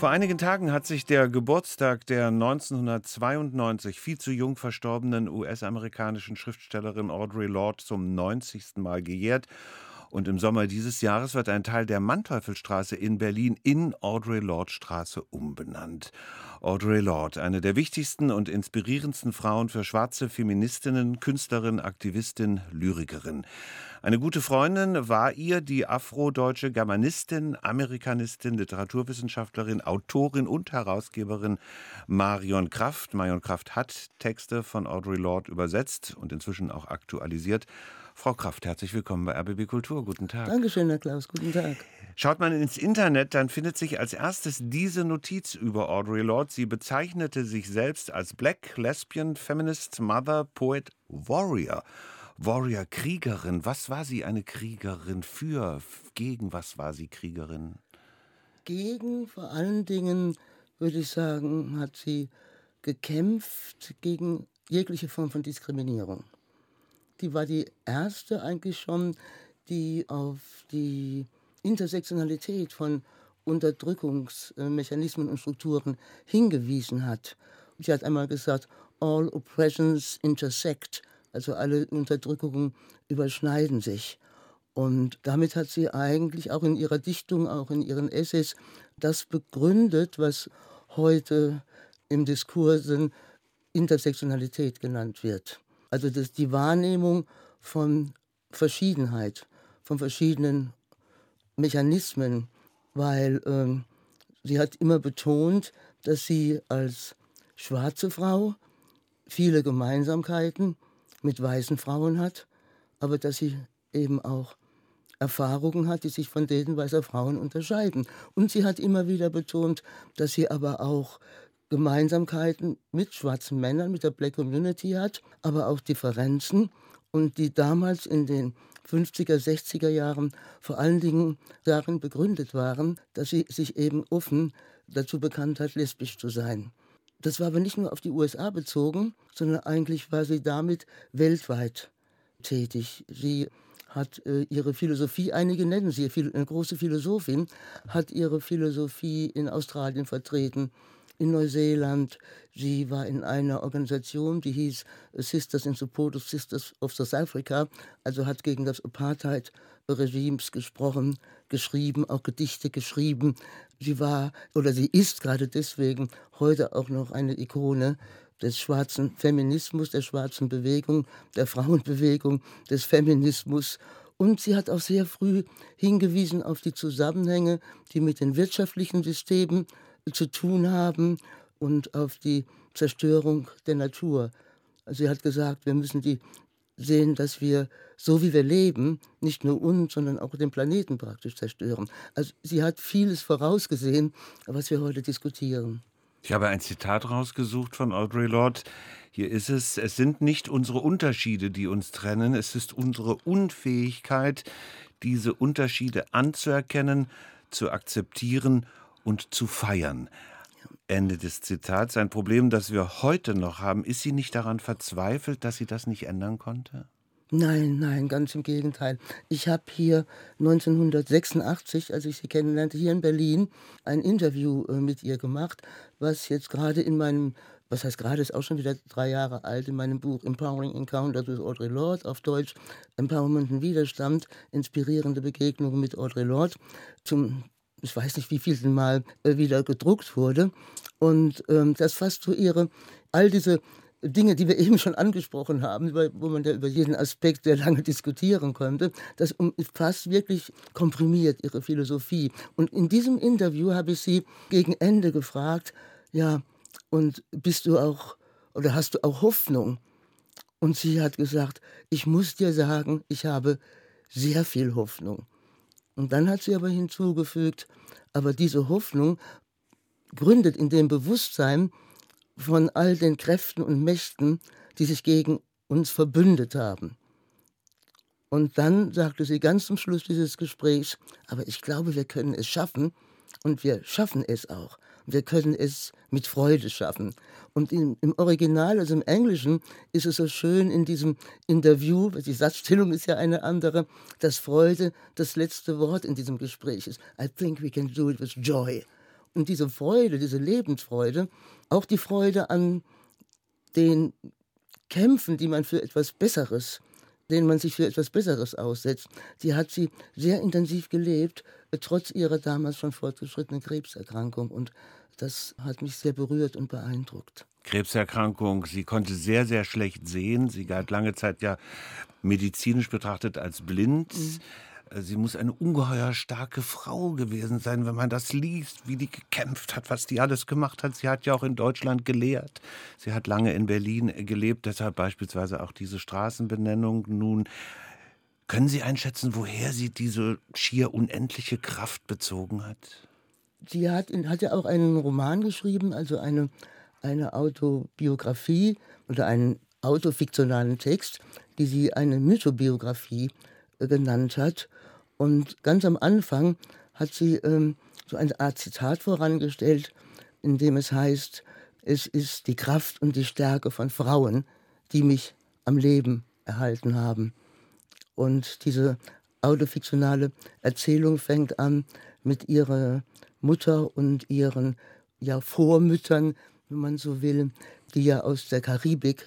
Vor einigen Tagen hat sich der Geburtstag der 1992 viel zu jung verstorbenen US-amerikanischen Schriftstellerin Audre Lorde zum 90. Mal gejährt. Und im Sommer dieses Jahres wird ein Teil der Manteuffelstraße in Berlin in Audre Lorde Straße umbenannt. Audre Lorde, eine der wichtigsten und inspirierendsten Frauen für schwarze Feministinnen, Künstlerin, Aktivistin, Lyrikerin. Eine gute Freundin war ihr die afrodeutsche Germanistin, Amerikanistin, Literaturwissenschaftlerin, Autorin und Herausgeberin Marion Kraft. Marion Kraft hat Texte von Audre Lorde übersetzt und inzwischen auch aktualisiert. Frau Kraft, herzlich willkommen bei RBB Kultur. Guten Tag. Dankeschön, Herr Klaus. Guten Tag. Schaut man ins Internet, dann findet sich als erstes diese Notiz über Audre Lorde. Sie bezeichnete sich selbst als Black, Lesbian, Feminist, Mother, Poet, Warrior. Warrior, Kriegerin. Was war sie eine Kriegerin für? Gegen was war sie Kriegerin? Gegen vor allen Dingen, würde ich sagen, hat sie gekämpft gegen jegliche Form von Diskriminierung die war die erste eigentlich schon, die auf die Intersektionalität von Unterdrückungsmechanismen und Strukturen hingewiesen hat. Sie hat einmal gesagt, all oppressions intersect, also alle Unterdrückungen überschneiden sich. Und damit hat sie eigentlich auch in ihrer Dichtung, auch in ihren Essays das begründet, was heute im Diskurs Intersektionalität genannt wird. Also das, die Wahrnehmung von Verschiedenheit, von verschiedenen Mechanismen, weil ähm, sie hat immer betont, dass sie als schwarze Frau viele Gemeinsamkeiten mit weißen Frauen hat, aber dass sie eben auch Erfahrungen hat, die sich von denen weißer Frauen unterscheiden. Und sie hat immer wieder betont, dass sie aber auch Gemeinsamkeiten mit schwarzen Männern, mit der Black Community hat, aber auch Differenzen und die damals in den 50er, 60er Jahren vor allen Dingen darin begründet waren, dass sie sich eben offen dazu bekannt hat, lesbisch zu sein. Das war aber nicht nur auf die USA bezogen, sondern eigentlich war sie damit weltweit tätig. Sie hat äh, ihre Philosophie, einige nennen sie, eine große Philosophin, hat ihre Philosophie in Australien vertreten, in Neuseeland. Sie war in einer Organisation, die hieß Sisters in Support of Sisters of South Africa, also hat gegen das Apartheid-Regimes gesprochen, geschrieben, auch Gedichte geschrieben. Sie war oder sie ist gerade deswegen heute auch noch eine Ikone des schwarzen Feminismus, der schwarzen Bewegung, der Frauenbewegung, des Feminismus. Und sie hat auch sehr früh hingewiesen auf die Zusammenhänge, die mit den wirtschaftlichen Systemen zu tun haben und auf die Zerstörung der Natur. Sie hat gesagt, wir müssen die sehen, dass wir, so wie wir leben, nicht nur uns, sondern auch den Planeten praktisch zerstören. Also sie hat vieles vorausgesehen, was wir heute diskutieren. Ich habe ein Zitat rausgesucht von Audre Lorde. Hier ist es, es sind nicht unsere Unterschiede, die uns trennen, es ist unsere Unfähigkeit, diese Unterschiede anzuerkennen, zu akzeptieren und zu feiern. Ende des Zitats. Ein Problem, das wir heute noch haben. Ist sie nicht daran verzweifelt, dass sie das nicht ändern konnte? Nein, nein, ganz im Gegenteil. Ich habe hier 1986, als ich sie kennenlernte, hier in Berlin, ein Interview äh, mit ihr gemacht, was jetzt gerade in meinem, was heißt gerade, ist auch schon wieder drei Jahre alt, in meinem Buch Empowering Encounters with Audre Lorde, auf Deutsch Empowerment und Widerstand, inspirierende Begegnungen mit Audre Lorde, zum ich weiß nicht, wie viel Mal äh, wieder gedruckt wurde. Und ähm, das fasst so ihre, all diese Dinge, die wir eben schon angesprochen haben, wo man ja über jeden Aspekt sehr lange diskutieren konnte, das fast wirklich komprimiert ihre Philosophie. Und in diesem Interview habe ich sie gegen Ende gefragt, ja, und bist du auch, oder hast du auch Hoffnung? Und sie hat gesagt, ich muss dir sagen, ich habe sehr viel Hoffnung. Und dann hat sie aber hinzugefügt, aber diese Hoffnung gründet in dem Bewusstsein von all den Kräften und Mächten, die sich gegen uns verbündet haben. Und dann sagte sie ganz zum Schluss dieses Gesprächs, aber ich glaube, wir können es schaffen und wir schaffen es auch. Wir können es mit Freude schaffen. Und im, im, Original, also im Englischen, ist es so schön in diesem Interview, die Satzstellung ist ja eine andere, dass Freude das letzte Wort in diesem Gespräch ist. I think we can do it with joy. Und diese Freude, diese Lebensfreude, auch die Freude an den Kämpfen, die man für etwas Besseres, denen man sich für etwas Besseres aussetzt, die hat sie sehr intensiv gelebt, trotz ihrer damals schon fortgeschrittenen Krebserkrankung. Und das hat mich sehr berührt und beeindruckt. Krebserkrankung, sie konnte sehr, sehr schlecht sehen. Sie galt lange Zeit ja medizinisch betrachtet als blind. Mhm. Sie muss eine ungeheuer starke Frau gewesen sein, wenn man das liest, wie die gekämpft hat, was die alles gemacht hat. Sie hat ja auch in Deutschland gelehrt. Sie hat lange in Berlin gelebt, deshalb beispielsweise auch diese Straßenbenennung. Nun, können Sie einschätzen, woher sie diese schier unendliche Kraft bezogen hat? Sie hat, hat ja auch einen Roman geschrieben, also eine, eine Autobiografie oder einen autofiktionalen Text, die sie eine Mythobiografie äh, genannt hat. Und ganz am Anfang hat sie ähm, so eine Art Zitat vorangestellt, in dem es heißt, es ist die Kraft und die Stärke von Frauen, die mich am Leben erhalten haben. Und diese autofiktionale Erzählung fängt an mit ihrer Mutter und ihren ja, Vormüttern, wenn man so will, die ja aus der Karibik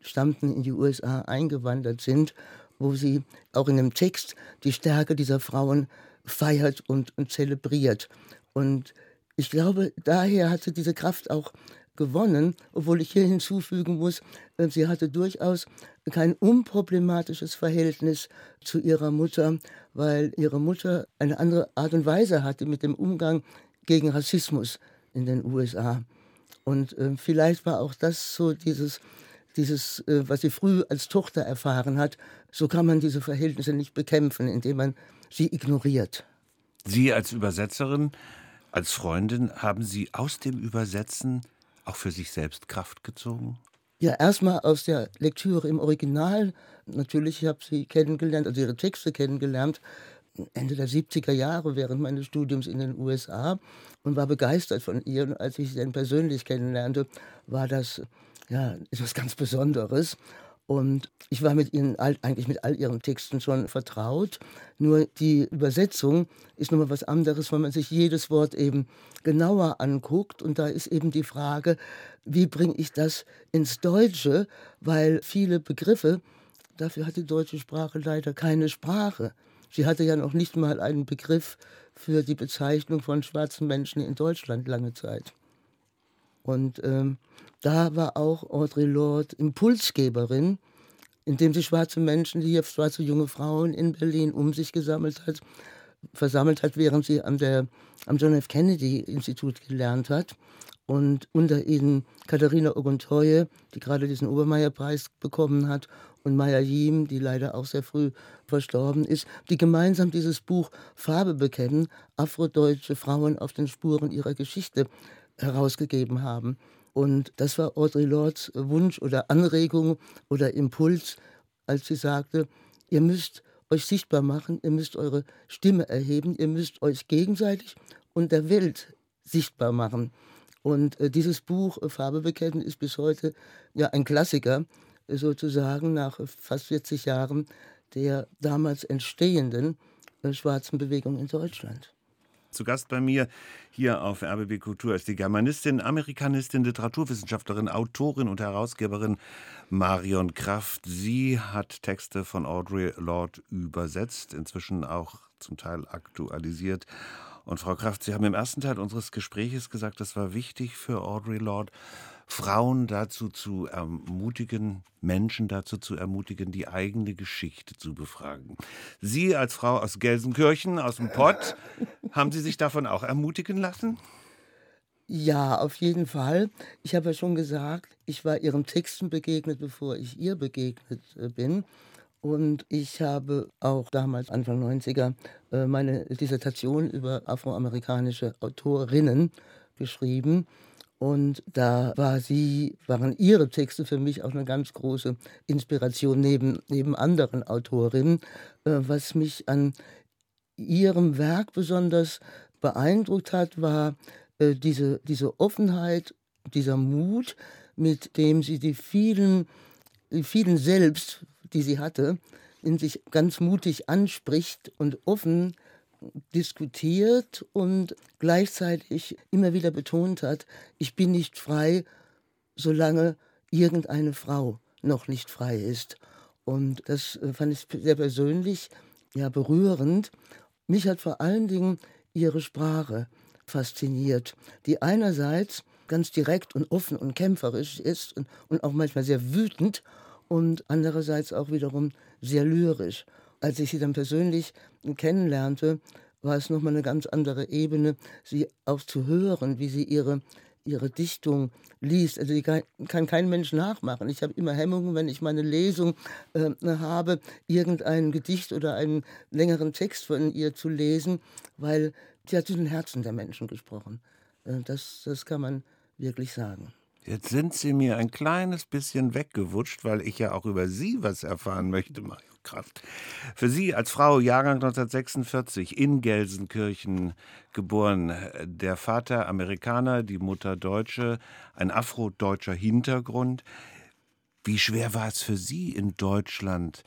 stammten, in die USA eingewandert sind wo sie auch in dem Text die Stärke dieser Frauen feiert und, und zelebriert. Und ich glaube, daher hat sie diese Kraft auch gewonnen, obwohl ich hier hinzufügen muss, äh, sie hatte durchaus kein unproblematisches Verhältnis zu ihrer Mutter, weil ihre Mutter eine andere Art und Weise hatte mit dem Umgang gegen Rassismus in den USA. Und äh, vielleicht war auch das so dieses dieses, äh, was sie früh als Tochter erfahren hat, so kann man diese Verhältnisse nicht bekämpfen, indem man sie ignoriert. Sie als Übersetzerin, als Freundin, haben Sie aus dem Übersetzen auch für sich selbst Kraft gezogen? Ja, erstmal aus der Lektüre im Original. Natürlich, ich habe sie kennengelernt, also ihre Texte kennengelernt, Ende der 70er Jahre während meines Studiums in den USA und war begeistert von ihr. Und als ich sie dann persönlich kennenlernte, war das ja, etwas ganz Besonderes. Und ich war mit ihnen eigentlich mit all ihren Texten schon vertraut. Nur die Übersetzung ist nochmal was anderes, weil man sich jedes Wort eben genauer anguckt. Und da ist eben die Frage, wie bringe ich das ins Deutsche? Weil viele Begriffe, dafür hat die deutsche Sprache leider keine Sprache. Sie hatte ja noch nicht mal einen Begriff für die Bezeichnung von schwarzen Menschen in Deutschland lange Zeit. Und ähm, da war auch Audre Lorde Impulsgeberin, indem sie schwarze Menschen, die schwarze junge Frauen in Berlin um sich gesammelt hat, versammelt hat, während sie an der, am John F. Kennedy Institut gelernt hat. Und unter ihnen Katharina Oguntoye, die gerade diesen Obermeier-Preis bekommen hat, und Maya Yim, die leider auch sehr früh verstorben ist, die gemeinsam dieses Buch Farbe bekennen, afrodeutsche Frauen auf den Spuren ihrer Geschichte herausgegeben haben. Und das war Audre Lords Wunsch oder Anregung oder Impuls, als sie sagte, ihr müsst euch sichtbar machen, ihr müsst eure Stimme erheben, ihr müsst euch gegenseitig und der Welt sichtbar machen. Und äh, dieses Buch äh, Farbe bekennen ist bis heute ja ein Klassiker, äh, sozusagen nach fast 40 Jahren der damals entstehenden äh, schwarzen Bewegung in Deutschland. Zu Gast bei mir hier auf RBB Kultur ist die Germanistin, Amerikanistin, Literaturwissenschaftlerin, Autorin und Herausgeberin Marion Kraft. Sie hat Texte von Audre Lorde übersetzt, inzwischen auch zum Teil aktualisiert. Und Frau Kraft, Sie haben im ersten Teil unseres Gespräches gesagt, das war wichtig für Audre Lorde, Frauen dazu zu ermutigen, Menschen dazu zu ermutigen, die eigene Geschichte zu befragen. Sie als Frau aus Gelsenkirchen, aus dem Pott, haben Sie sich davon auch ermutigen lassen? Ja, auf jeden Fall. Ich habe ja schon gesagt, ich war ihren Texten begegnet, bevor ich ihr begegnet äh, bin. Und ich habe auch damals, Anfang 90er, äh, meine Dissertation über afroamerikanische Autorinnen geschrieben. Und da war sie, waren ihre Texte für mich auch eine ganz große Inspiration neben, neben anderen Autorinnen. Äh, was mich an ihrem Werk besonders beeindruckt hat, war äh, diese, diese Offenheit, dieser Mut, mit dem sie die vielen, die vielen Selbst, die sie hatte, in sich ganz mutig anspricht und offen diskutiert und gleichzeitig immer wieder betont hat, ich bin nicht frei, solange irgendeine Frau noch nicht frei ist. Und das äh, fand ich sehr persönlich, ja berührend. Mich hat vor allen Dingen ihre Sprache fasziniert, die einerseits ganz direkt und offen und kämpferisch ist und, und auch manchmal sehr wütend und andererseits auch wiederum sehr lyrisch. Als ich sie dann persönlich kennenlernte, war es nochmal eine ganz andere Ebene, sie auch zu hören, wie sie ihre, ihre Dichtung liest. Also die kann, kann kein Mensch nachmachen. Ich habe immer Hemmungen, wenn ich meine Lesung äh, habe, irgendein Gedicht oder einen längeren Text von ihr zu lesen, weil sie hat zu den Herzen der Menschen gesprochen. Äh, das, das kann man wirklich sagen. Jetzt sind Sie mir ein kleines bisschen weggewutscht, weil ich ja auch über Sie was erfahren möchte, Mario Kraft. Für Sie als Frau, Jahrgang 1946, in Gelsenkirchen geboren. Der Vater Amerikaner, die Mutter Deutsche, ein afrodeutscher Hintergrund. Wie schwer war es für Sie in Deutschland,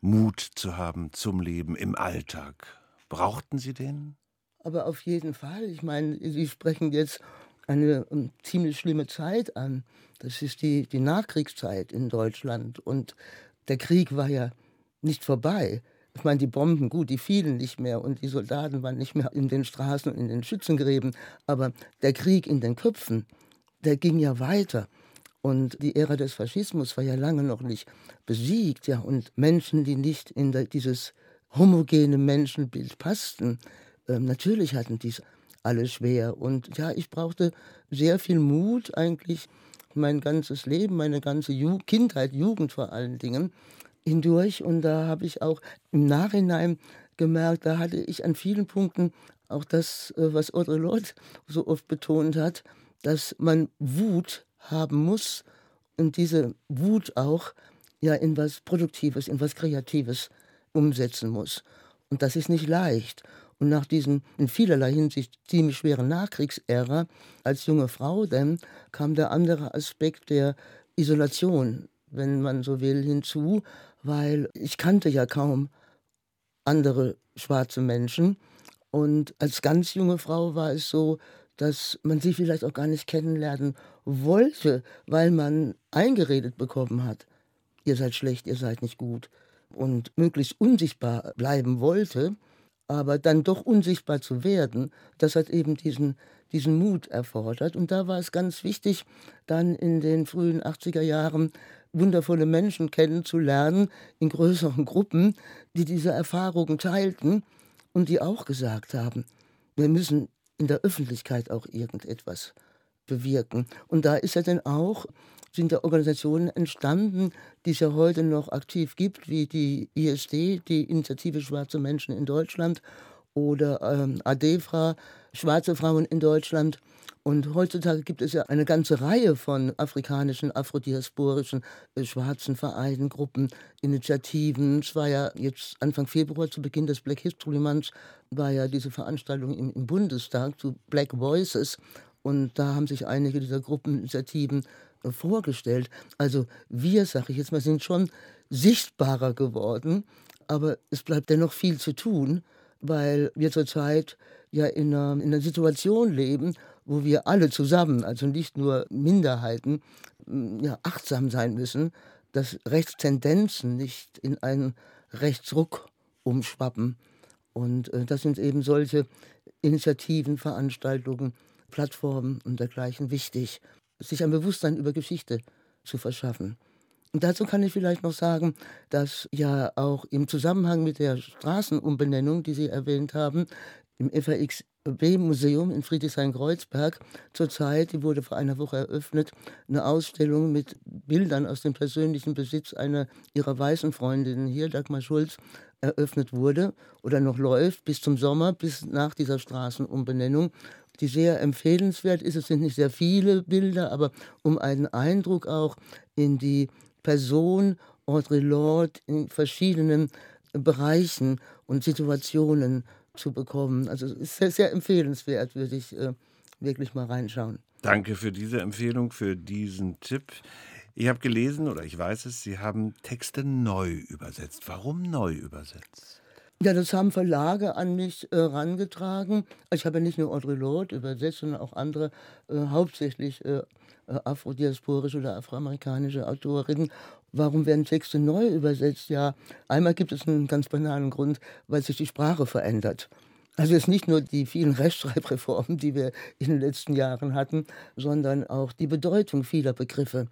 Mut zu haben zum Leben im Alltag? Brauchten Sie den? Aber auf jeden Fall. Ich meine, Sie sprechen jetzt eine ähm, ziemlich schlimme Zeit an. Das ist die, die Nachkriegszeit in Deutschland. Und der Krieg war ja nicht vorbei. Ich meine, die Bomben, gut, die fielen nicht mehr und die Soldaten waren nicht mehr in den Straßen und in den Schützengräben. Aber der Krieg in den Köpfen, der ging ja weiter. Und die Ära des Faschismus war ja lange noch nicht besiegt. Ja. Und Menschen, die nicht in dieses homogene Menschenbild passten, äh, natürlich hatten dies alles schwer. Und ja, ich brauchte sehr viel Mut eigentlich mein ganzes Leben, meine ganze Ju Kindheit, Jugend vor allen Dingen hindurch. Und da habe ich auch im Nachhinein gemerkt, da hatte ich an vielen Punkten auch das, äh, was Audre Lorde so oft betont hat, dass man Wut haben muss und diese Wut auch ja in was Produktives, in was Kreatives umsetzen muss. Und das ist nicht leicht. Und nach diesen in vielerlei Hinsicht ziemlich schweren Nachkriegsära als junge Frau dann kam der andere Aspekt der Isolation, wenn man so will, hinzu, weil ich kannte ja kaum andere schwarze Menschen. Und als ganz junge Frau war es so, dass man sie vielleicht auch gar nicht kennenlernen wollte, weil man eingeredet bekommen hat, ihr seid schlecht, ihr seid nicht gut und möglichst unsichtbar bleiben wollte aber dann doch unsichtbar zu werden, das hat eben diesen, diesen Mut erfordert. Und da war es ganz wichtig, dann in den frühen 80er Jahren wundervolle Menschen kennenzulernen in größeren Gruppen, die diese Erfahrungen teilten und die auch gesagt haben, wir müssen in der Öffentlichkeit auch irgendetwas bewirken. Und da ist ja dann auch sind ja Organisationen entstanden, die es ja heute noch aktiv gibt, wie die ISD, die Initiative Schwarze Menschen in Deutschland, oder ähm, ADEFRA, Schwarze Frauen in Deutschland. Und heutzutage gibt es ja eine ganze Reihe von afrikanischen, afrodiasporischen, äh, schwarzen Vereinen, Gruppen, Initiativen. Es war ja jetzt Anfang Februar, zu Beginn des Black History Months, war ja diese Veranstaltung im, im Bundestag zu Black Voices. Und da haben sich einige dieser Gruppeninitiativen vorgestellt. Also wir, sage ich jetzt mal, sind schon sichtbarer geworden, aber es bleibt dennoch viel zu tun, weil wir zurzeit ja in einer, in einer Situation leben, wo wir alle zusammen, also nicht nur Minderheiten, ja, achtsam sein müssen, dass Rechtstendenzen nicht in einen Rechtsruck umschwappen. Und äh, das sind eben solche Initiativen, Veranstaltungen, Plattformen und dergleichen wichtig sich ein Bewusstsein über Geschichte zu verschaffen. Und dazu kann ich vielleicht noch sagen, dass ja auch im Zusammenhang mit der Straßenumbenennung, die Sie erwähnt haben, im FAXB-Museum in Friedrichshain-Kreuzberg zurzeit, die wurde vor einer Woche eröffnet, eine Ausstellung mit Bildern aus dem persönlichen Besitz einer ihrer weißen Freundinnen hier, Dagmar Schulz, eröffnet wurde oder noch läuft bis zum Sommer, bis nach dieser Straßenumbenennung die sehr empfehlenswert ist. Es sind nicht sehr viele Bilder, aber um einen Eindruck auch in die Person Audre Lorde in verschiedenen Bereichen und Situationen zu bekommen. Also ist sehr, sehr empfehlenswert, würde ich äh, wirklich mal reinschauen. Danke für diese Empfehlung, für diesen Tipp. Ich habe gelesen, oder ich weiß es, Sie haben Texte neu übersetzt. Warum neu übersetzt? Ja, das haben Verlage an mich. Äh, ich habe ja nicht nur Audre Lorde übersetzt, sondern auch andere, äh, hauptsächlich äh, äh, afrodiasporische oder afroamerikanische Autorinnen. Warum werden Texte neu übersetzt? Ja, einmal gibt es einen ganz banalen Grund, weil sich die Sprache verändert. Also es ist nicht nur die vielen Rechtschreibreformen, die wir in den letzten Jahren hatten, sondern auch die Bedeutung vieler Begriffe.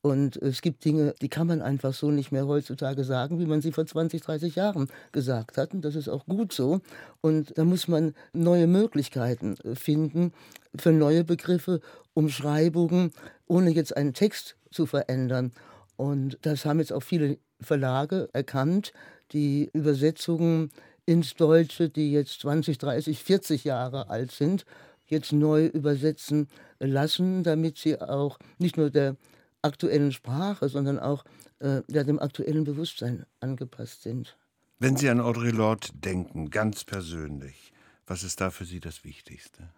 Und es gibt Dinge, die kann man einfach so nicht mehr heutzutage sagen, wie man sie vor 20, 30 Jahren gesagt hat. Und das ist auch gut so. Und da muss man neue Möglichkeiten äh, finden für neue Begriffe, Umschreibungen, ohne jetzt einen Text zu verändern. Und das haben jetzt auch viele Verlage erkannt, die Übersetzungen ins Deutsche, die jetzt 20, 30, 40 Jahre alt sind, jetzt neu übersetzen lassen, damit sie auch nicht nur der aktuellen Sprache, sondern auch äh, ja, dem aktuellen Bewusstsein angepasst sind. Wenn Sie an Audre Lorde denken, ganz persönlich, was ist da für Sie das Wichtigste?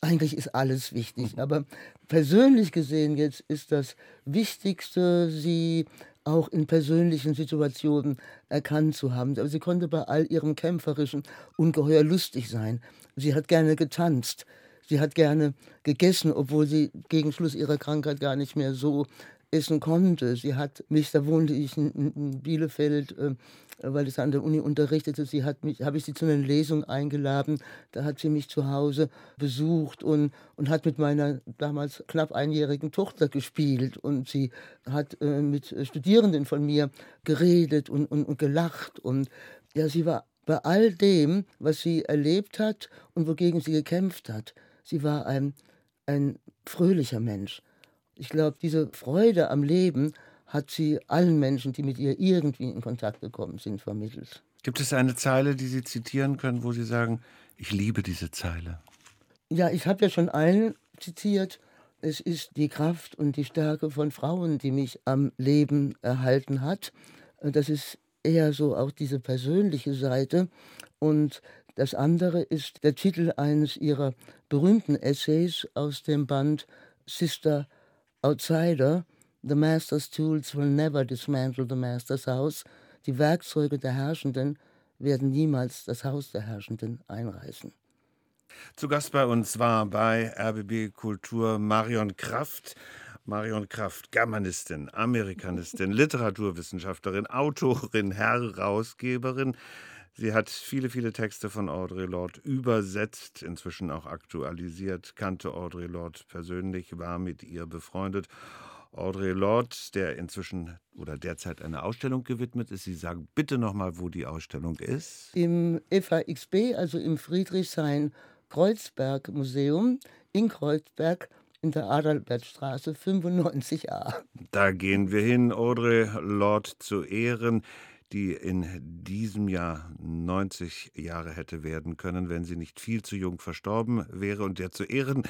Eigentlich ist alles wichtig, aber persönlich gesehen jetzt ist das Wichtigste, sie auch in persönlichen Situationen erkannt zu haben. Aber sie konnte bei all ihrem Kämpferischen ungeheuer lustig sein. Sie hat gerne getanzt. Sie hat gerne gegessen, obwohl sie gegen Schluss ihrer Krankheit gar nicht mehr so essen konnte. Sie hat mich, da wohnte ich in, Bielefeld, äh, weil ich an der Uni unterrichtete, sie hat mich, habe ich sie zu einer Lesung eingeladen. Da hat sie mich zu Hause besucht und, und hat mit meiner damals knapp einjährigen Tochter gespielt. Und sie hat äh, mit Studierenden von mir geredet und, und, und gelacht. Und ja, sie war bei all dem, was sie erlebt hat und wogegen sie gekämpft hat, sie war ein, ein fröhlicher Mensch. Ich glaube, diese Freude am Leben hat sie allen Menschen, die mit ihr irgendwie in Kontakt gekommen sind, vermittelt. Gibt es eine Zeile, die Sie zitieren können, wo Sie sagen, ich liebe diese Zeile? Ja, ich habe ja schon einen zitiert. Es ist die Kraft und die Stärke von Frauen, die mich am Leben erhalten hat. Das ist eher so auch diese persönliche Seite. Und das andere ist der Titel eines ihrer berühmten Essays aus dem Band Sister Outsider. The Master's Tools will never dismantle the Master's House. Die Werkzeuge der Herrschenden werden niemals das Haus der Herrschenden einreißen. Zu Gast bei uns war bei RBB Kultur Marion Kraft. Marion Kraft, Germanistin, Amerikanistin, Literaturwissenschaftlerin, Autorin, Herausgeberin. Sie hat viele, viele Texte von Audre Lorde übersetzt, inzwischen auch aktualisiert, kannte Audre Lorde persönlich, war mit ihr befreundet. Audre Lorde, der inzwischen oder derzeit eine Ausstellung gewidmet ist. Sie sagen bitte nochmal, wo die Ausstellung ist. Im FAXB, also im Friedrichshain-Kreuzberg-Museum in Kreuzberg in der Adalbertstraße 95a. Da gehen wir hin, Audre Lorde zu Ehren die in diesem Jahr 90 Jahre hätte werden können, wenn sie nicht viel zu jung verstorben wäre. Und der zu Ehren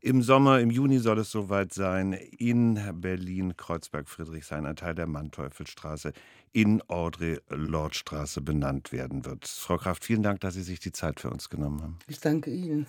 im Sommer, im Juni soll es soweit sein, in Berlin, Kreuzberg, Friedrichshain, ein Teil der Manteuffelstraße in Audre-Lorde-Straße benannt werden wird. Frau Kraft, vielen Dank, dass Sie sich die Zeit für uns genommen haben. Ich danke Ihnen.